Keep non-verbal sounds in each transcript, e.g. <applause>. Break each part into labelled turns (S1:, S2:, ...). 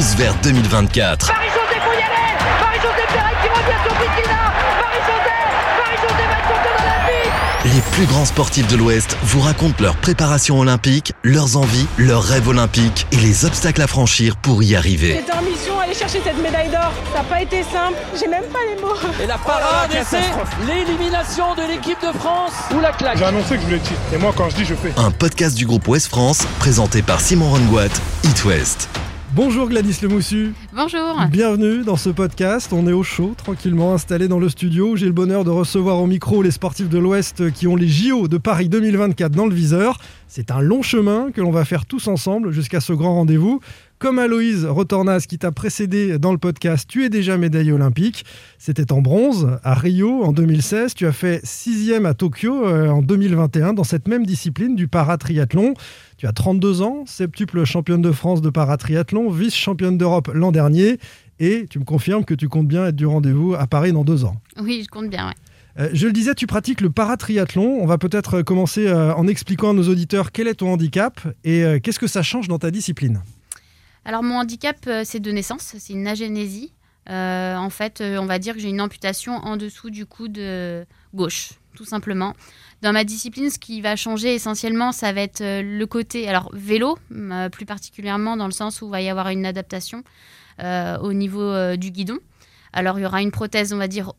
S1: tous vers 2024.
S2: Marie-Josée, faut y aller Marie-Josée Pérez qui revient sur Bikina Marie-Josée Marie-Josée va être olympique
S1: Les plus grands sportifs de l'Ouest vous racontent leur préparation olympique, leurs envies, leurs rêves olympiques et les obstacles à franchir pour y arriver.
S3: C'était en mission aller chercher cette médaille d'or. Ça n'a pas été simple. J'ai même pas les mots.
S4: Et la parade, et c'est l'élimination de l'équipe de France ou la claque.
S5: J'ai annoncé que je voulais le titre. Et moi, quand je dis, je fais.
S1: Un podcast du groupe Ouest France présenté par Simon Rongoat, It West.
S6: Bonjour Gladys Lemoussu.
S7: Bonjour.
S6: Bienvenue dans ce podcast. On est au chaud, tranquillement installé dans le studio. J'ai le bonheur de recevoir au micro les sportifs de l'Ouest qui ont les JO de Paris 2024 dans le viseur. C'est un long chemin que l'on va faire tous ensemble jusqu'à ce grand rendez-vous. Comme Aloïse Rotornas qui t'a précédé dans le podcast, tu es déjà médaillée olympique. C'était en bronze à Rio en 2016. Tu as fait sixième à Tokyo euh, en 2021 dans cette même discipline du paratriathlon. Tu as 32 ans, septuple championne de France de paratriathlon, vice-championne d'Europe l'an dernier. Et tu me confirmes que tu comptes bien être du rendez-vous à Paris dans deux ans.
S7: Oui, je compte bien, ouais.
S6: Euh, je le disais, tu pratiques le paratriathlon. On va peut-être commencer euh, en expliquant à nos auditeurs quel est ton handicap et euh, qu'est-ce que ça change dans ta discipline?
S7: Alors mon handicap, euh, c'est de naissance, c'est une agénésie. Euh, en fait, euh, on va dire que j'ai une amputation en dessous du coude gauche, tout simplement. Dans ma discipline, ce qui va changer essentiellement, ça va être le côté, alors vélo, plus particulièrement dans le sens où il va y avoir une adaptation au niveau du guidon. Alors il y aura une prothèse, on va dire,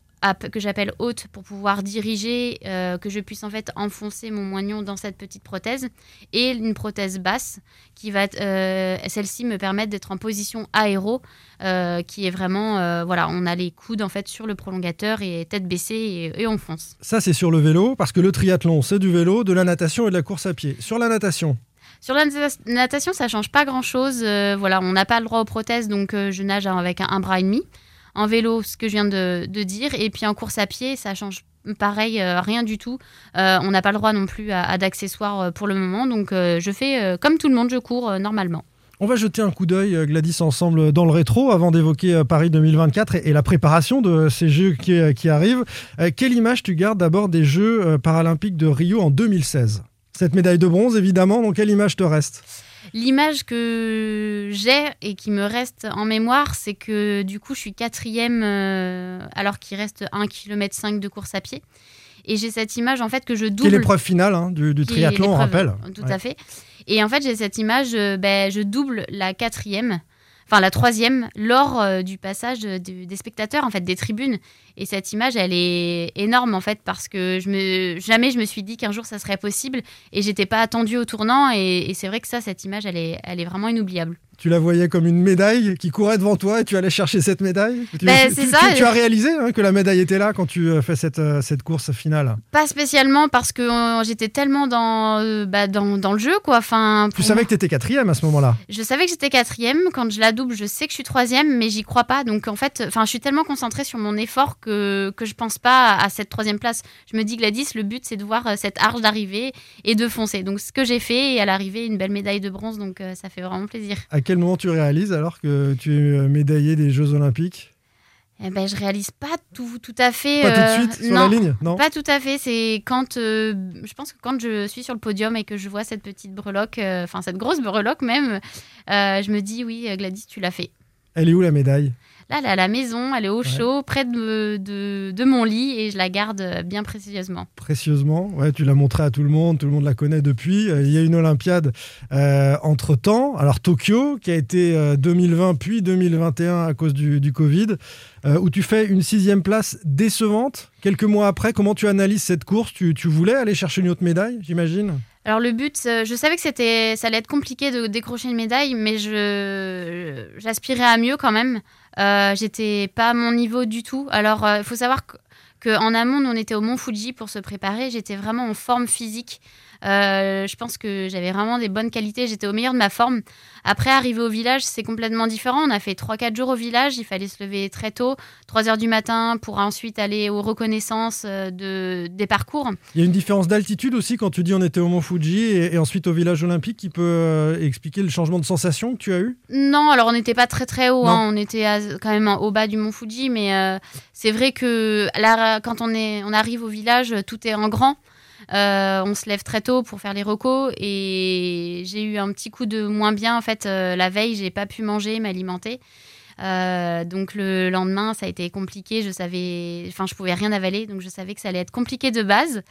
S7: que j'appelle haute pour pouvoir diriger, euh, que je puisse en fait enfoncer mon moignon dans cette petite prothèse, et une prothèse basse qui va, euh, celle-ci me permettre d'être en position aéro, euh, qui est vraiment, voilà, on a les coudes en fait sur le prolongateur et tête baissée et, et on fonce.
S6: Ça, c'est sur le vélo, parce que le triathlon, c'est du vélo, de la natation et de la course à pied. Sur la natation,
S7: Sur la nata- natation, ça change pas grand-chose. voilà, on n'a pas le droit aux prothèses, donc je nage avec un, un bras et demi. En vélo, ce que je viens de, dire, et puis en course à pied, ça change pareil, euh, rien du tout. Euh, on n'a pas le droit non plus à, d'accessoires euh, pour le moment, donc je fais comme tout le monde, je cours normalement.
S6: On va jeter un coup d'œil, Gladys, ensemble dans le rétro avant d'évoquer Paris 2024 et, la préparation de ces Jeux qui, qui arrivent. Quelle image tu gardes d'abord des Jeux paralympiques de Rio en 2016 Cette médaille de bronze, évidemment, donc quelle image te reste?
S7: L'image que j'ai et qui me reste en mémoire, c'est que du coup, je suis quatrième euh, alors qu'il reste 1,5 km de course à pied. Et j'ai cette image en fait que je double.
S6: épreuve finale hein, du, triathlon, on
S7: l'épreuve,
S6: rappelle
S7: Tout
S6: Ouais.
S7: à fait. Et en fait, j'ai cette image, euh, ben, je double la quatrième, enfin la troisième, lors euh, du passage de- des spectateurs, en fait, des tribunes. Et cette image, elle est énorme, en fait, parce que je me, jamais je me suis dit qu'un jour ça serait possible. Et j'étais pas attendue au tournant. Et, et c'est vrai que ça, cette image, elle est, elle est vraiment inoubliable.
S6: Tu la voyais comme une médaille qui courait devant toi et tu allais chercher cette médaille? Tu-
S7: Ben,
S6: tu,
S7: ça.
S6: tu- tu as réalisé hein, que la médaille était là quand tu euh, fais cette, euh, cette course finale?
S7: Pas spécialement parce que euh, j'étais tellement dans, euh, bah, dans, dans le jeu, quoi. Enfin,
S6: Tu savais que tu étais quatrième à ce moment-là?
S7: Je savais que j'étais quatrième. Quand je la double, je sais que je suis troisième, mais j'y crois pas. Donc en fait, je suis tellement concentrée sur mon effort que, que je pense pas à cette troisième place. Je me dis, Gladys, le but, c'est de voir euh, cette arche d'arrivée et de foncer. Donc ce que j'ai fait, et à l'arrivée, une belle médaille de bronze. Donc euh, ça fait vraiment plaisir.
S6: À quel moment tu réalises alors que tu es euh, médaillé des Jeux Olympiques?
S7: Eh ben, je réalise pas tout, tout à fait.
S6: Pas tout de suite sur
S7: non,
S6: la ligne Non?
S7: Pas tout à fait. C'est quand, euh, je pense que quand je suis sur le podium et que je vois cette petite breloque, enfin cette grosse breloque même, je me dis, oui, Gladys, tu l'as fait.
S6: Elle est où la médaille?
S7: Là, elle est à la maison, elle est au chaud, près de, de, de mon lit et je la garde euh, bien précieusement.
S6: Précieusement. Ouais, tu l'as montré à tout le monde, tout le monde la connaît depuis. Euh, il y a une Olympiade entre temps. Alors Tokyo, qui a été euh, 2020 puis 2021 à cause du, du Covid, euh, où tu fais une sixième place décevante. Quelques mois après, comment tu analyses cette course? Tu, tu voulais aller chercher une autre médaille, j'imagine?
S7: Alors le but, euh, je savais que c'était, ça allait être compliqué de décrocher une médaille, mais j'aspirais à mieux quand même. Euh, j'étais pas à mon niveau du tout. Alors il faut savoir que, que en amont, on était au Mont Fuji pour se préparer. J'étais vraiment en forme physique. Euh, je pense que j'avais vraiment des bonnes qualités. J'étais au meilleur de ma forme. Après, arriver au village, c'est complètement différent. On a fait 3-4 jours au village. Il fallait se lever très tôt, 3 heures du matin, pour ensuite aller aux reconnaissances euh, de, des parcours.
S6: Il y a une différence d'altitude aussi quand tu dis on était au Mont Fuji et, et ensuite au village olympique qui peut euh, expliquer le changement de sensation que tu as eu?
S7: Non, alors on n'était pas très très haut, hein. on était à- quand même au bas du mont Fuji, mais euh, c'est vrai que là, quand on, est, on arrive au village, tout est en grand. Euh, on se lève très tôt pour faire les recos et j'ai eu un petit coup de moins bien. En fait, euh, la veille, j'ai pas pu manger, m'alimenter. Euh, donc le lendemain, ça a été compliqué. Je savais, enfin, je pouvais rien avaler, donc je savais que ça allait être compliqué de base.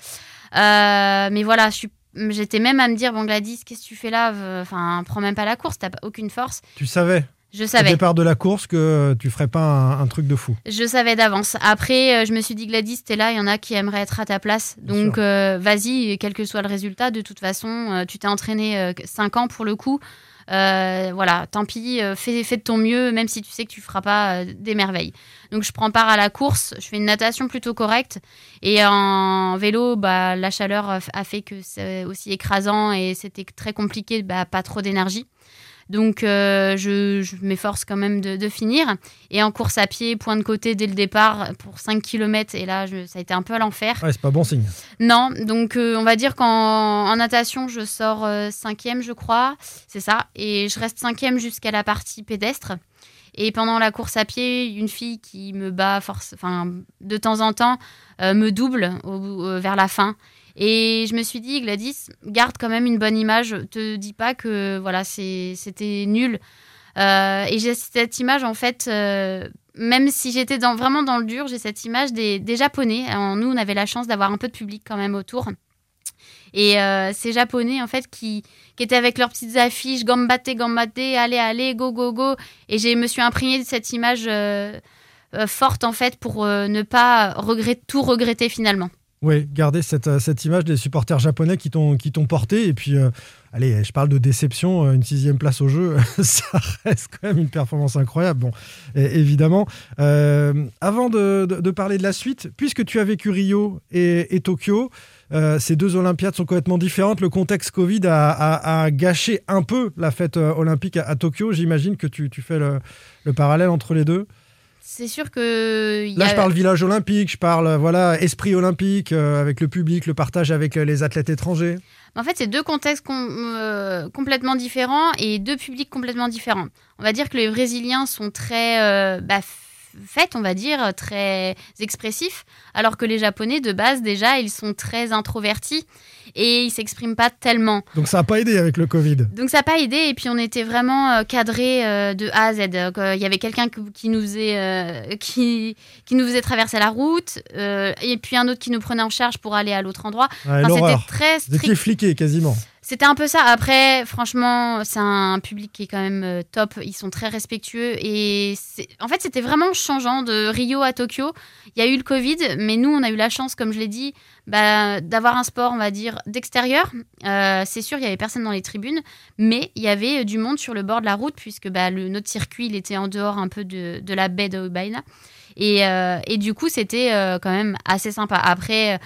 S7: mais voilà, J'étais même à me dire, bon Gladys, qu'est-ce que tu fais là? Enfin, prends même pas la course, t'as aucune force.
S6: Tu savais?
S7: Je savais.
S6: Au départ de la course que tu ferais pas un, truc de fou.
S7: Je savais d'avance. Après, euh, je me suis dit, Gladys, t'es là, il y en a qui aimeraient être à ta place. Donc, euh, vas-y, quel que soit le résultat, de toute façon, euh, tu t'es entraîné 5 ans pour le coup. voilà, tant pis, fais, fais, de ton mieux, même si tu sais que tu feras pas des merveilles. Donc, je prends part à la course, je fais une natation plutôt correcte. Et en vélo, bah, la chaleur a fait que c'est aussi écrasant et c'était très compliqué, bah, pas trop d'énergie. Donc, euh, je, m'efforce quand même de, finir. Et en course à pied, point de côté dès le départ pour 5 km. Et là, ça a été un peu à l'enfer.
S6: Ouais, c'est pas bon signe.
S7: Non, donc euh, on va dire qu'en natation, je sors euh, cinquième, je crois. C'est ça. Et je reste cinquième jusqu'à la partie pédestre. Et pendant la course à pied, une fille qui me bat force, enfin, de temps en temps, me double vers la fin. Et je me suis dit, Gladys, garde quand même une bonne image. Te dis pas que voilà, c'était nul. Euh, et j'ai cette image, en fait, euh, même si j'étais vraiment dans le dur, j'ai cette image des, Japonais. nous, on avait la chance d'avoir un peu de public quand même autour. Et euh, ces Japonais, en fait, qui, étaient avec leurs petites affiches, gambate, gambate, allez, allez, go, go, go. Et je me suis imprégnée de cette image forte, en fait, pour ne pas tout regretter finalement.
S6: Oui, garder cette, euh, cette, image des supporters japonais qui t'ont porté. Et puis, euh, allez, je parle de déception, euh, une sixième place au jeu, <laughs> ça reste quand même une performance incroyable. Bon, évidemment. avant de, de, parler de la suite, puisque tu as vécu Rio et, et Tokyo, ces deux Olympiades sont complètement différentes. Le contexte Covid a, a, gâché un peu la fête olympique à, Tokyo. J'imagine que tu, tu fais le, le parallèle entre les deux.
S7: C'est sûr que.
S6: Là, je parle village olympique, je parle voilà esprit olympique euh, avec le public, le partage avec euh, les athlètes étrangers.
S7: En fait, c'est deux contextes euh, complètement différents et deux publics complètement différents. On va dire que les Brésiliens sont très bah, faits, on va dire, très expressifs, alors que les Japonais, de base, déjà, ils sont très introvertis et ils s'expriment pas tellement.
S6: Donc ça n'a pas aidé avec le Covid.
S7: Donc ça n'a pas aidé et puis on était vraiment euh, cadré euh, de A à Z. Euh, il y avait quelqu'un qui nous faisait qui, qui nous faisait traverser la route et puis un autre qui nous prenait en charge pour aller à l'autre endroit.
S6: c'était très strict. Vous étiez fliqué quasiment.
S7: C'était un peu ça. Après, franchement, c'est un public qui est quand même euh, top. Ils sont très respectueux. Et en fait, c'était vraiment changeant de Rio à Tokyo. Il y a eu le Covid, mais nous, on a eu la chance, comme je l'ai dit, bah, d'avoir un sport, on va dire, d'extérieur. Euh, c'est sûr, il y avait personne dans les tribunes, mais il y avait du monde sur le bord de la route, puisque bah, notre circuit, il était en dehors un peu de, la baie de Ubaina. Et, euh, et, du coup, c'était quand même assez sympa. Après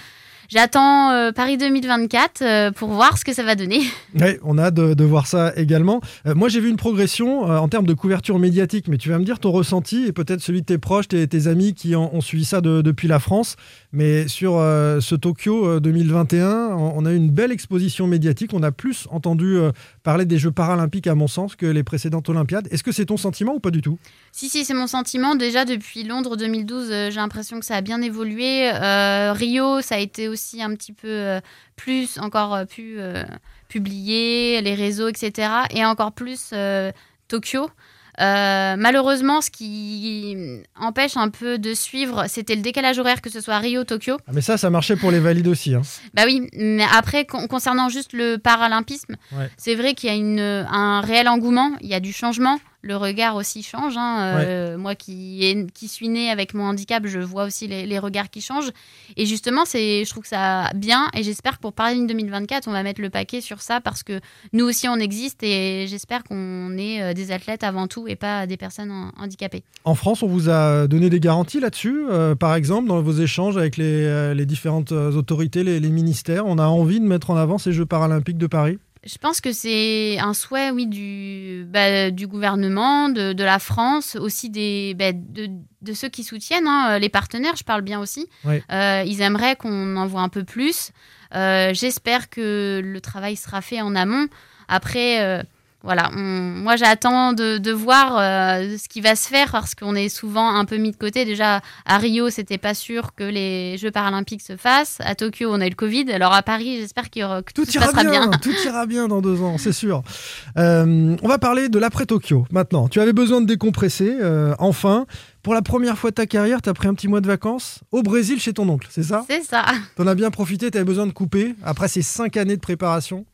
S7: J'attends euh, Paris 2024 euh, pour voir ce que ça va donner. <laughs>
S6: Oui, on a hâte de, voir ça également. Euh, moi, j'ai vu une progression en termes de couverture médiatique, mais tu vas me dire ton ressenti et peut-être celui de tes proches, tes, tes amis qui ont, suivi ça depuis la France. Mais sur ce Tokyo 2021, on, a eu une belle exposition médiatique. On a plus entendu parler des Jeux paralympiques, à mon sens, que les précédentes Olympiades. Est-ce que c'est ton sentiment ou pas du tout?
S7: Si, si, c'est mon sentiment. Déjà, depuis Londres 2012, j'ai l'impression que ça a bien évolué. Rio, ça a été aussi aussi un petit peu euh, plus, encore euh, plus euh, publié, les réseaux, etc. Et encore plus Tokyo. malheureusement, ce qui empêche un peu de suivre, c'était le décalage horaire, que ce soit Rio, Tokyo.
S6: Ah, mais ça, ça marchait pour les valides aussi. Hein.
S7: Bah oui, mais après, concernant juste le paralympisme, c'est vrai qu'il y a une, un réel engouement, il y a du changement le regard aussi change. Hein. Euh, moi qui, qui suis née avec mon handicap, je vois aussi les, regards qui changent. Et justement, c'est, je trouve que ça bien. Et j'espère que pour Paris 2024, on va mettre le paquet sur ça parce que nous aussi, on existe. Et j'espère qu'on est euh, des athlètes avant tout et pas des personnes handicapées.
S6: En France, on vous a donné des garanties là-dessus euh, Par exemple, dans vos échanges avec les, les différentes autorités, les, les ministères, on a envie de mettre en avant ces Jeux paralympiques de Paris?
S7: Je pense que c'est un souhait, oui, du, bah, du gouvernement, de, de, la France, aussi des, bah, de, de, ceux qui soutiennent, hein, les partenaires, je parle bien aussi. Euh, ils aimeraient qu'on en voit un peu plus. Euh, j'espère que le travail sera fait en amont. Après, voilà, moi j'attends de, de, voir euh, ce qui va se faire parce qu'on est souvent un peu mis de côté. Déjà à Rio, c'était pas sûr que les Jeux paralympiques se fassent. À Tokyo, on a eu le Covid. Alors à Paris, j'espère qu'il que tout,
S6: tout
S7: ira
S6: bien,
S7: bien.
S6: Tout ira bien dans deux ans, c'est sûr. Euh, on va parler de l'après Tokyo maintenant. Tu avais besoin de décompresser, euh, enfin. Pour la première fois de ta carrière, tu as pris un petit mois de vacances au Brésil chez ton oncle, c'est ça?
S7: C'est ça.
S6: Tu en as bien profité, tu avais besoin de couper après ces cinq années de préparation?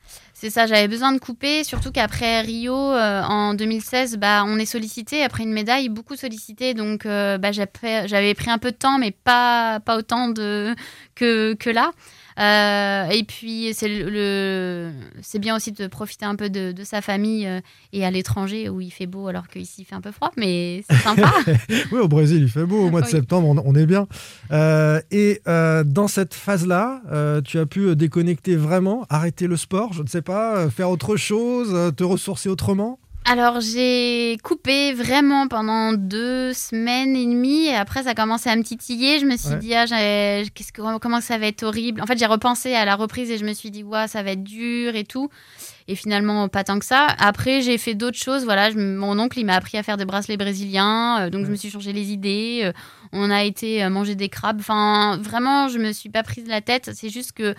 S7: C'est ça, j'avais besoin de couper, surtout qu'après Rio, euh, en 2016, bah, on est sollicité, après une médaille, beaucoup sollicité, donc euh, bah, j'avais pris un peu de temps, mais pas, autant que là. Euh, et puis, c'est le, c'est bien aussi de profiter un peu de, sa famille euh, et à l'étranger où il fait beau alors qu'ici il fait un peu froid, mais c'est sympa. <laughs>
S6: oui, au Brésil, il fait beau au mois de septembre, on, est bien. Euh, et dans cette phase-là, tu as pu déconnecter vraiment, arrêter le sport, je ne sais pas, faire autre chose, te ressourcer autrement?
S7: Alors j'ai coupé vraiment pendant deux semaines et demie et après ça a commencé à me titiller. Je me suis dit ah, qu'est-ce que, comment ça va être horrible? En fait j'ai repensé à la reprise et je me suis dit ouais ça va être dur et tout. Et finalement pas tant que ça. Après j'ai fait d'autres choses. Voilà, mon oncle il m'a appris à faire des bracelets brésiliens, euh, donc je me suis changé les idées. Euh, on a été euh, manger des crabes. Enfin vraiment je me suis pas prise la tête. C'est juste que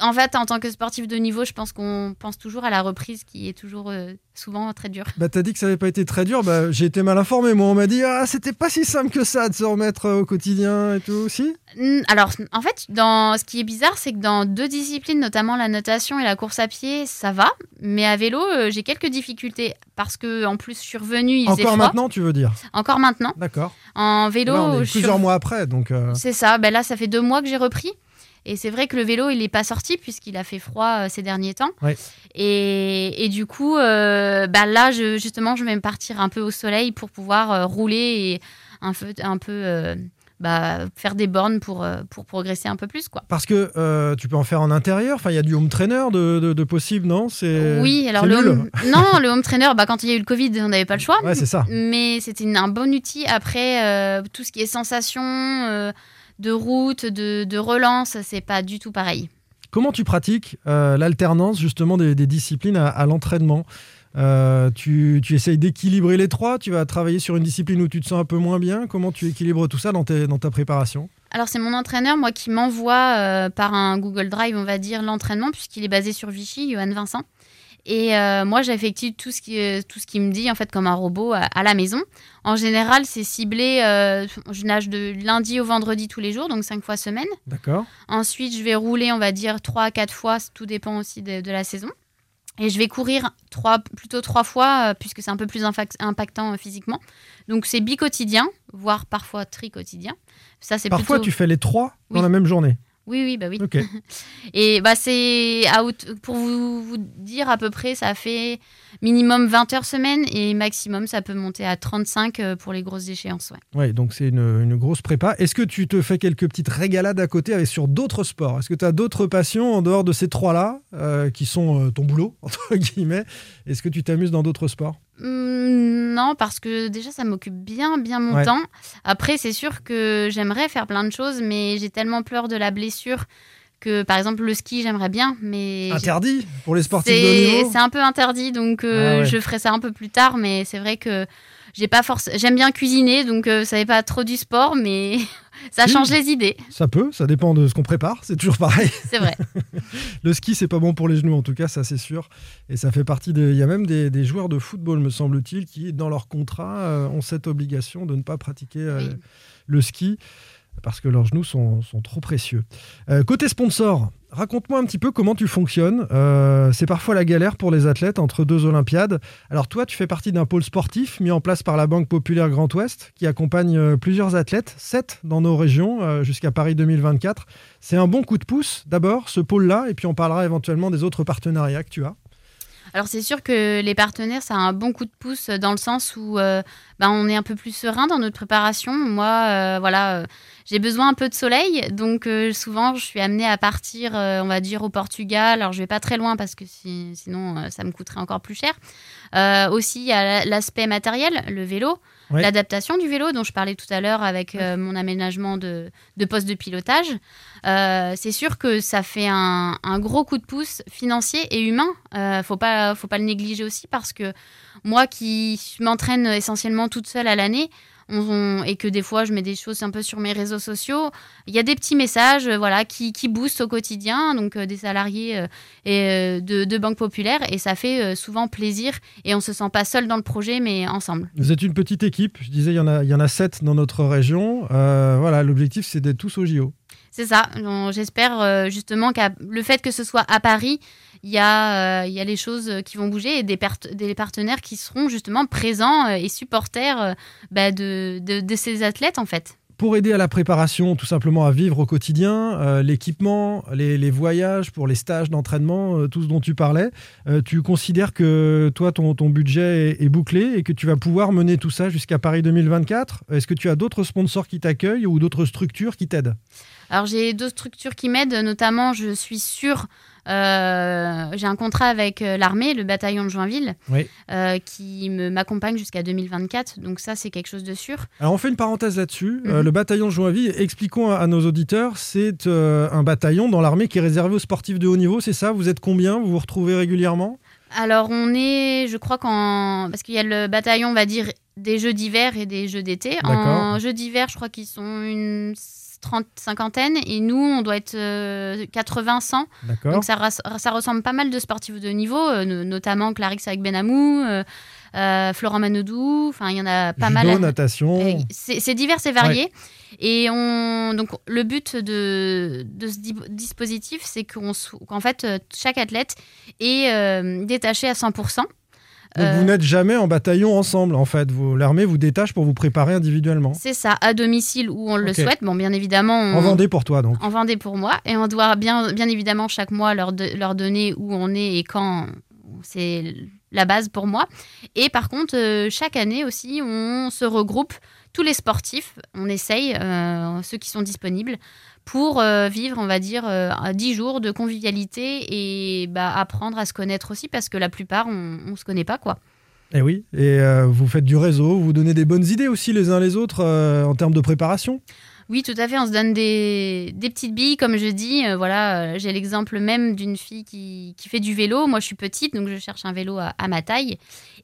S7: en fait, en tant que sportif de niveau, je pense qu'on pense toujours à la reprise qui est toujours euh, souvent très dure.
S6: Bah, t'as dit que ça n'avait pas été très dur. Bah, j'ai été mal informé. Moi, on m'a dit ah c'était pas si simple que ça de se remettre euh, au quotidien et tout aussi.
S7: Alors, en fait, dans ce qui est bizarre, c'est que dans deux disciplines, notamment la natation et la course à pied, ça va. Mais à vélo, euh, j'ai quelques difficultés parce que en plus, je suis revenue. Il
S6: Encore maintenant, tu veux dire?
S7: Encore maintenant.
S6: D'accord.
S7: En vélo,
S6: on est plusieurs mois après, donc.
S7: C'est ça. Ben là, ça fait deux mois que j'ai repris. Et c'est vrai que le vélo, il n'est pas sorti puisqu'il a fait froid euh, ces derniers temps. Et, et, du coup, euh, bah là, je, justement, je vais me partir un peu au soleil pour pouvoir euh, rouler et un peu, un peu bah, faire des bornes pour, pour progresser un peu plus. Quoi.
S6: Parce que tu peux en faire en intérieur, enfin, il y a du home trainer de, de, possible, non?
S7: Oui, alors le home... non, le home trainer, bah, quand il y a eu le Covid, on n'avait pas le choix.
S6: Ouais, c'est ça.
S7: Mais c'était un bon outil. Après, tout ce qui est sensation de route, de, relance, c'est pas du tout pareil.
S6: Comment tu pratiques euh, l'alternance justement des, disciplines à, l'entraînement? Euh, tu, essayes d'équilibrer les trois? Tu vas travailler sur une discipline où tu te sens un peu moins bien? Comment tu équilibres tout ça dans, dans ta préparation?
S7: Alors c'est mon entraîneur, moi, qui m'envoie euh, par un Google Drive, on va dire, l'entraînement, puisqu'il est basé sur Vichy, Johan Vincent. Et euh, moi, j'effectue tout ce qui euh, tout ce qui me dit en fait comme un robot à, la maison. En général, c'est ciblé. Euh, je nage de lundi au vendredi tous les jours, donc cinq fois semaine.
S6: D'accord.
S7: Ensuite, je vais rouler, on va dire trois à quatre fois. Tout dépend aussi de, la saison. Et je vais courir trois, plutôt trois fois, puisque c'est un peu plus impactant physiquement. Donc c'est bi-quotidien, voire parfois tri-quotidien.
S6: Ça, c'est Parfois, tu fais les trois dans la même journée
S7: oui, oui, bah oui. <laughs> Et bah c'est pour vous, vous, dire à peu près, ça fait minimum 20 heures semaine et maximum ça peut monter à 35 euh, pour les grosses échéances.
S6: Ouais, ouais donc c'est une, grosse prépa. Est-ce que tu te fais quelques petites régalades à côté avec, sur d'autres sports? Est-ce que tu as d'autres passions en dehors de ces trois-là euh, qui sont euh, ton boulot, <laughs> entre guillemets? Est-ce que tu t'amuses dans d'autres sports?
S7: Non, parce que déjà ça m'occupe bien, bien mon temps. Après, c'est sûr que j'aimerais faire plein de choses, mais j'ai tellement peur de la blessure que par exemple le ski j'aimerais bien mais
S6: interdit pour les sportifs de
S7: niveau? c'est un peu interdit donc euh, ah je ferai ça un peu plus tard mais c'est vrai que j'ai pas force j'aime bien cuisiner donc euh, ça n'est pas trop du sport mais <laughs> ça change les idées.
S6: Ça peut ça dépend de ce qu'on prépare c'est toujours pareil. <laughs>
S7: C'est vrai. <laughs>
S6: Le ski c'est pas bon pour les genoux en tout cas ça c'est sûr. Et ça fait partie des il y a même des, joueurs de football me semble-t-il qui dans leur contrat euh, ont cette obligation de ne pas pratiquer le ski parce que leurs genoux sont, trop précieux. Euh, côté sponsor, raconte-moi un petit peu comment tu fonctionnes. Euh, c'est parfois la galère pour les athlètes entre deux Olympiades. Alors toi, tu fais partie d'un pôle sportif mis en place par la Banque Populaire Grand Ouest qui accompagne euh, plusieurs athlètes, sept dans nos régions jusqu'à Paris 2024. C'est un bon coup de pouce d'abord, ce pôle-là, et puis on parlera éventuellement des autres partenariats que tu as.
S7: Alors c'est sûr que les partenaires, ça a un bon coup de pouce dans le sens où bah, on est un peu plus serein dans notre préparation. Moi, voilà, j'ai besoin un peu de soleil, donc souvent je suis amenée à partir, on va dire, au Portugal. Alors je vais pas très loin parce que sinon ça me coûterait encore plus cher. aussi, il y a l'aspect matériel, le vélo. L'adaptation du vélo dont je parlais tout à l'heure avec euh, mon aménagement de, poste de pilotage, euh, c'est sûr que ça fait un, gros coup de pouce financier et humain. Euh, faut pas, faut pas le négliger aussi parce que moi qui m'entraîne essentiellement toute seule à l'année, et que des fois je mets des choses un peu sur mes réseaux sociaux, il y a des petits messages euh, voilà, qui, qui boostent au quotidien, donc euh, des salariés euh, et, de, de banques populaires, et ça fait souvent plaisir, et on se sent pas seul dans le projet, mais ensemble.
S6: Vous êtes une petite équipe, je disais, il y en a, il y en a sept dans notre région. voilà, l'objectif c'est d'être tous au JO.
S7: C'est ça. J'espère justement que le fait que ce soit à Paris, il y, a, il y a les choses qui vont bouger et des, des partenaires qui seront justement présents et supporters bah, de, de, de, ces athlètes en fait.
S6: Pour aider à la préparation, tout simplement à vivre au quotidien, euh, l'équipement, les, voyages pour les stages d'entraînement, euh, tout ce dont tu parlais, euh, tu considères que toi, ton, ton budget est, bouclé et que tu vas pouvoir mener tout ça jusqu'à Paris 2024 Est-ce que tu as d'autres sponsors qui t'accueillent ou d'autres structures qui t'aident?
S7: Alors j'ai d'autres structures qui m'aident, notamment je suis sûre euh, j'ai un contrat avec euh, l'armée, le bataillon de Joinville, euh, qui m'accompagne jusqu'à 2024. Donc ça, c'est quelque chose de sûr.
S6: Alors on fait une parenthèse là-dessus. Mhm. le bataillon de Joinville, expliquons à, nos auditeurs, c'est un bataillon dans l'armée qui est réservé aux sportifs de haut niveau, c'est ça? Vous êtes combien? Vous vous retrouvez régulièrement?
S7: Alors on est, je crois qu'en... Parce qu'il y a le bataillon, on va dire, des jeux d'hiver et des jeux d'été. En jeux d'hiver, je crois qu'ils sont une 30, cinquantaine, et nous, on doit être 80, 100. Donc ça, ça, ressemble pas mal de sportifs de niveau, euh, notamment Clarix avec Benamou, euh, euh, Florent Manodou, enfin il y en a pas
S6: Judo,
S7: mal.
S6: natation.
S7: C'est divers et varié. Et on, donc, le but de, de ce dispositif, c'est qu'en fait, chaque athlète est détaché à 100%.
S6: Donc vous euh, n'êtes jamais en bataillon ensemble, en fait. L'armée vous détache pour vous préparer individuellement.
S7: C'est ça, à domicile où on le souhaite. Bon, bien évidemment.
S6: En Vendée pour toi, donc.
S7: En Vendée pour moi. Et on doit bien, bien évidemment chaque mois leur, leur donner où on est et quand. C'est la base pour moi. Et par contre, euh, chaque année aussi, on se regroupe tous les sportifs. On essaye, euh, ceux qui sont disponibles, pour euh, vivre, on va dire, euh, 10 jours de convivialité et bah, apprendre à se connaître aussi parce que la plupart, on ne se connaît pas, quoi.
S6: Et eh oui, et euh, vous faites du réseau, vous donnez des bonnes idées aussi les uns les autres en termes de préparation?
S7: Oui, tout à fait. On se donne des, des petites billes, comme je dis. Euh, voilà, euh, j'ai l'exemple même d'une fille qui, qui, fait du vélo. Moi, je suis petite, donc je cherche un vélo à, ma taille.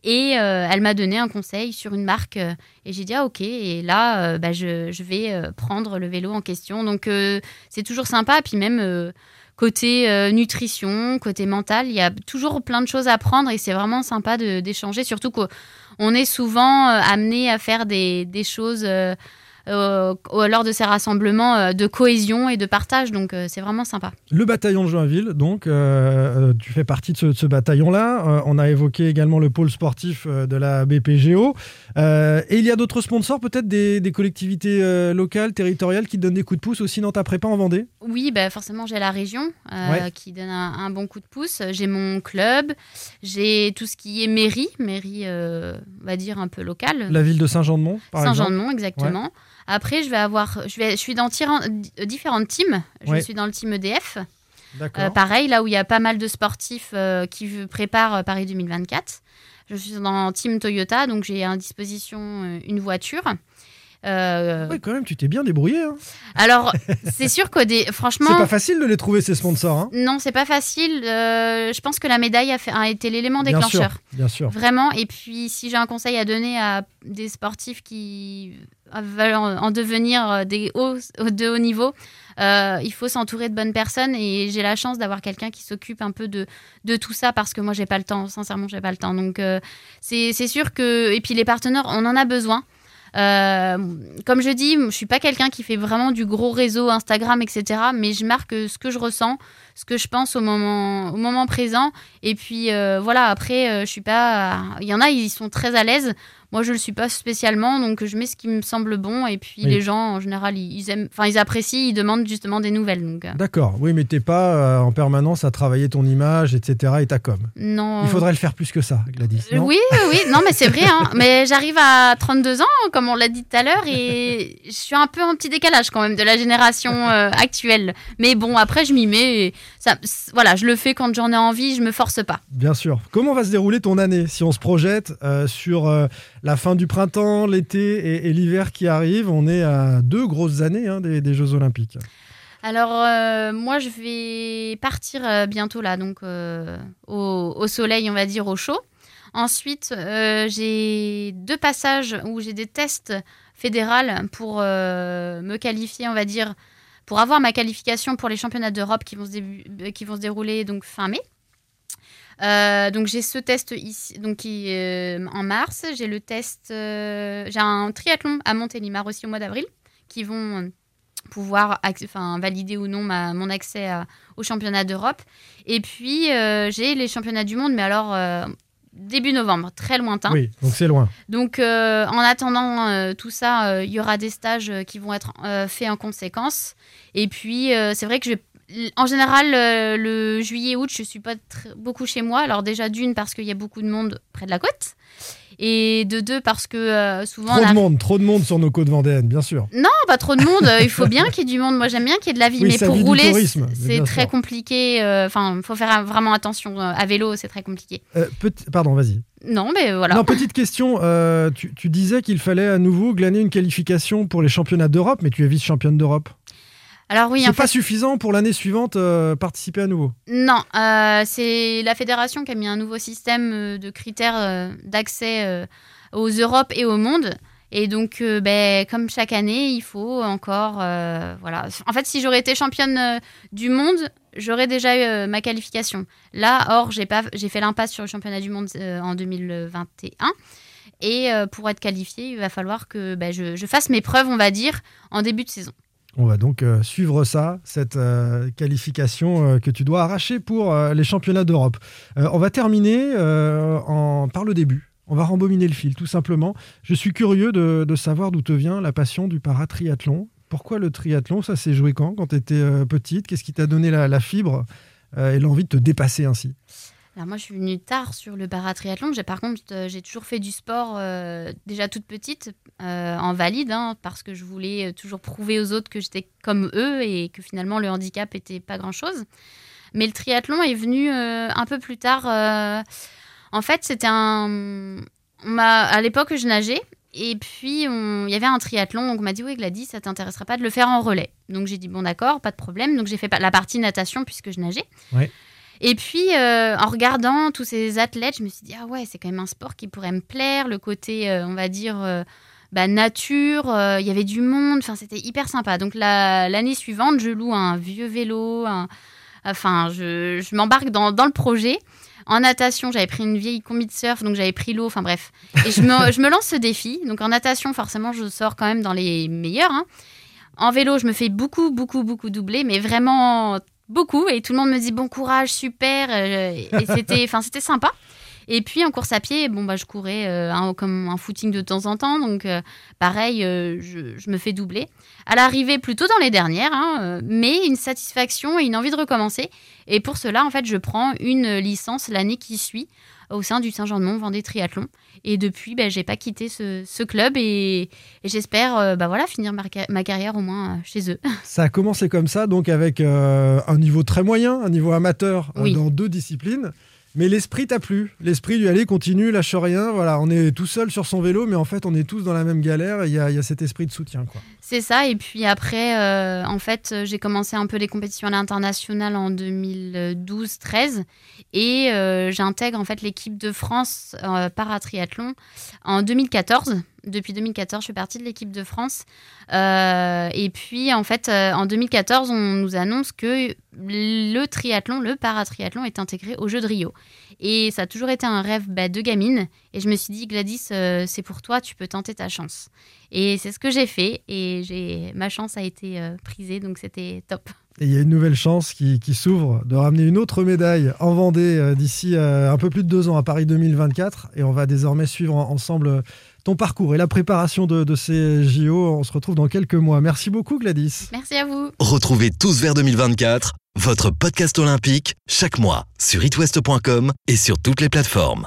S7: Et euh, elle m'a donné un conseil sur une marque. et j'ai dit, ah, ok. Et là, bah, je, vais prendre le vélo en question. Donc, c'est toujours sympa. Puis même côté nutrition, côté mental, il y a toujours plein de choses à apprendre. Et c'est vraiment sympa d'échanger. Surtout qu'on est souvent amené à faire des, choses euh, lors de ces rassemblements euh, de cohésion et de partage. Donc euh, c'est vraiment sympa.
S6: Le bataillon de Joinville, donc tu fais partie de ce, bataillon-là. on a évoqué également le pôle sportif de la BPGO. et il y a d'autres sponsors, peut-être des, collectivités locales, territoriales qui donnent des coups de pouce aussi dans ta prépa en Vendée?
S7: Oui, bah forcément j'ai la région qui donne un, bon coup de pouce. J'ai mon club, j'ai tout ce qui est mairie, mairie on va dire un peu locale.
S6: La ville de Saint-Jean-de-Mont,
S7: par exemple Saint-Jean-de-Mont, exactement. Après, je vais avoir, je, vais, je suis dans différentes teams. Je suis dans le team EDF. Euh, pareil, là où il y a pas mal de sportifs euh, qui préparent euh, Paris 2024. Je suis dans le team Toyota, donc j'ai à disposition une voiture.
S6: Euh... quand même, tu t'es bien débrouillé. Hein.
S7: Alors, c'est sûr que des... <laughs> franchement.
S6: C'est pas facile de les trouver, ces sponsors. Hein.
S7: Non, c'est pas facile. Euh, je pense que la médaille a, fait... a été l'élément déclencheur.
S6: Bien sûr,
S7: Vraiment. Et puis, si j'ai un conseil à donner à des sportifs qui veulent en devenir des hauts, de haut niveau, euh, il faut s'entourer de bonnes personnes et j'ai la chance d'avoir quelqu'un qui s'occupe un peu de, tout ça parce que moi j'ai pas le temps sincèrement j'ai pas le temps donc euh, c'est sûr que et puis les partenaires on en a besoin euh, comme je dis, je suis pas quelqu'un qui fait vraiment du gros réseau Instagram, etc. Mais je marque ce que je ressens ce que je pense au moment, au moment présent. Et puis voilà, après, je suis pas. Il y en a, ils sont très à l'aise. Moi, je le suis pas spécialement, donc je mets ce qui me semble bon. Et puis les gens, en général, ils, aiment, enfin, ils apprécient, ils demandent justement des nouvelles. Donc.
S6: D'accord. Oui, mais t'es pas en permanence à travailler ton image, etc. Et ta com.
S7: Non.
S6: Il faudrait le faire plus que ça, Gladys.
S7: oui, oui, non, mais c'est vrai. Hein. mais j'arrive à 32 ans, comme on l'a dit tout à l'heure, et je suis un peu en petit décalage quand même de la génération euh, actuelle. Mais bon, après, je m'y mets. Ça, voilà, je le fais quand j'en ai envie, je me force pas.
S6: Bien sûr. Comment va se dérouler ton année si on se projette euh, sur euh, la fin du printemps, l'été et, l'hiver qui arrivent On est à deux grosses années hein, des, Jeux Olympiques.
S7: Alors moi je vais partir bientôt là donc au, au, soleil on va dire au chaud. Ensuite, euh, j'ai deux passages où j'ai des tests fédéraux pour euh, me qualifier, on va dire, pour avoir ma qualification pour les championnats d'Europe qui, vont se euh, qui vont se dérouler donc fin mai. donc j'ai ce test ici, donc qui, en mars. J'ai le test, j'ai un triathlon à Montélimar aussi au mois d'avril, qui vont pouvoir valider ou non ma, mon accès aux championnats d'Europe. Et puis j'ai les championnats du monde, mais alors début novembre, très lointain.
S6: Oui, donc c'est loin.
S7: Donc euh, en attendant euh, tout ça, euh, il y aura des stages qui vont être faits en conséquence. Et puis c'est vrai que je en général, le juillet-août, je suis pas beaucoup chez moi. Alors déjà d'une parce qu'il y a beaucoup de monde près de la côte et de deux parce que euh, souvent
S6: trop de monde trop de monde sur nos côtes vendéennes bien sûr
S7: non pas trop de monde il faut <laughs> bien qu'il y ait du monde moi j'aime bien qu'il y ait de la vie mais pour rouler c'est très compliqué euh, enfin il faut faire vraiment attention euh, à vélo c'est très compliqué
S6: pardon vas-y
S7: non, mais voilà.
S6: Non, petite question. tu, tu, disais qu'il fallait à nouveau glaner une qualification pour les championnats d'Europe, mais tu es vice-championne d'Europe.
S7: Alors oui,
S6: c'est pas suffisant pour l'année suivante euh, participer à nouveau.
S7: Non, euh, c'est la fédération qui a mis un nouveau système euh, de critères d'accès aux Europes et au monde. Et donc, ben, comme chaque année, il faut encore, voilà. En fait, si j'aurais été championne du monde, j'aurais déjà eu ma qualification. Là, or, j'ai pas, j'ai fait l'impasse sur le championnat du monde en 2021. Et pour être qualifiée, il va falloir que ben, je fasse mes preuves, on va dire, en début de saison.
S6: On va donc euh, suivre ça, cette euh, qualification euh, que tu dois arracher pour les championnats d'Europe. on va terminer par le début. On va rembobiner le fil, tout simplement. Je suis curieux de, savoir d'où te vient la passion du paratriathlon. Pourquoi le triathlon Ça s'est joué quand Quand tu étais petite? Qu'est-ce qui t'a donné la fibre et l'envie de te dépasser ainsi?
S7: Alors moi, je suis venue tard sur le paratriathlon. J'ai par contre, euh, j'ai toujours fait du sport euh, déjà toute petite, euh, en valide, hein, parce que je voulais toujours prouver aux autres que j'étais comme eux et que finalement le handicap était pas grand-chose. Mais le triathlon est venu un peu plus tard. en fait, c'était un... À l'époque, je nageais et puis, il y avait un triathlon, donc on m'a dit, oui, Gladys, ça t'intéresserait pas de le faire en relais. Donc j'ai dit, bon, d'accord, pas de problème. Donc j'ai fait la partie natation puisque je nageais.
S6: Ouais.
S7: Et puis, euh, en regardant tous ces athlètes, je me suis dit, ah ouais, c'est quand même un sport qui pourrait me plaire. Le côté, euh, on va dire, euh, bah, nature, il y avait du monde, enfin, c'était hyper sympa. Donc, l'année suivante, je loue un vieux vélo, enfin, je, je m'embarque dans, dans, le projet. En natation, j'avais pris une vieille combi de surf, donc j'avais pris l'eau, enfin bref. Et je me, je me, lance ce défi. Donc, en natation, forcément, je sors quand même dans les meilleurs. Hein. En vélo, je me fais beaucoup, beaucoup, beaucoup doubler, mais vraiment beaucoup et tout le monde me dit bon courage, super. Euh, et <laughs> c'était, enfin, c'était sympa. Et puis en course à pied, bon bah je courais euh, comme un footing de temps en temps, donc euh, pareil, je, me fais doubler. À l'arrivée, plutôt dans les dernières, hein, mais une satisfaction et une envie de recommencer. Et pour cela, en fait, je prends une licence l'année qui suit au sein du Saint-Jean-de-Mont Vendée Triathlon. Et depuis, ben, j'ai pas quitté ce, club et, j'espère euh, bah, voilà, finir ma, carrière au moins euh, chez eux. <laughs>
S6: Ça a commencé comme ça, donc avec euh, un niveau très moyen, un niveau amateur dans deux disciplines. Mais l'esprit t'a plu. L'esprit du aller, continue, lâche rien. Voilà, on est tout seul sur son vélo, mais en fait, on est tous dans la même galère. Il y, a cet esprit de soutien. quoi.
S7: C'est ça. Et puis après, euh, en fait, j'ai commencé un peu les compétitions à l'international en 2012-13. Et euh, j'intègre en fait l'équipe de France euh, paratriathlon en 2014 depuis 2014, je fais partie de l'équipe de France. Euh, et puis, en fait, euh, en 2014, on nous annonce que le triathlon, le paratriathlon, est intégré aux Jeux de Rio. Et ça a toujours été un rêve bah, de gamine. Et je me suis dit, Gladys, euh, c'est pour toi, tu peux tenter ta chance. Et c'est ce que j'ai fait. Et j'ai ma chance a été prisée, donc c'était top.
S6: Et il y a une nouvelle chance qui, s'ouvre de ramener une autre médaille en Vendée d'ici un peu plus de deux ans à Paris 2024. Et on va désormais suivre en- ensemble ton parcours et la préparation de, de ces JO. On se retrouve dans quelques mois. Merci beaucoup Gladys.
S7: Merci à vous.
S1: Retrouvez Tous vers 2024, votre podcast olympique, chaque mois sur itwest.com et sur toutes les plateformes.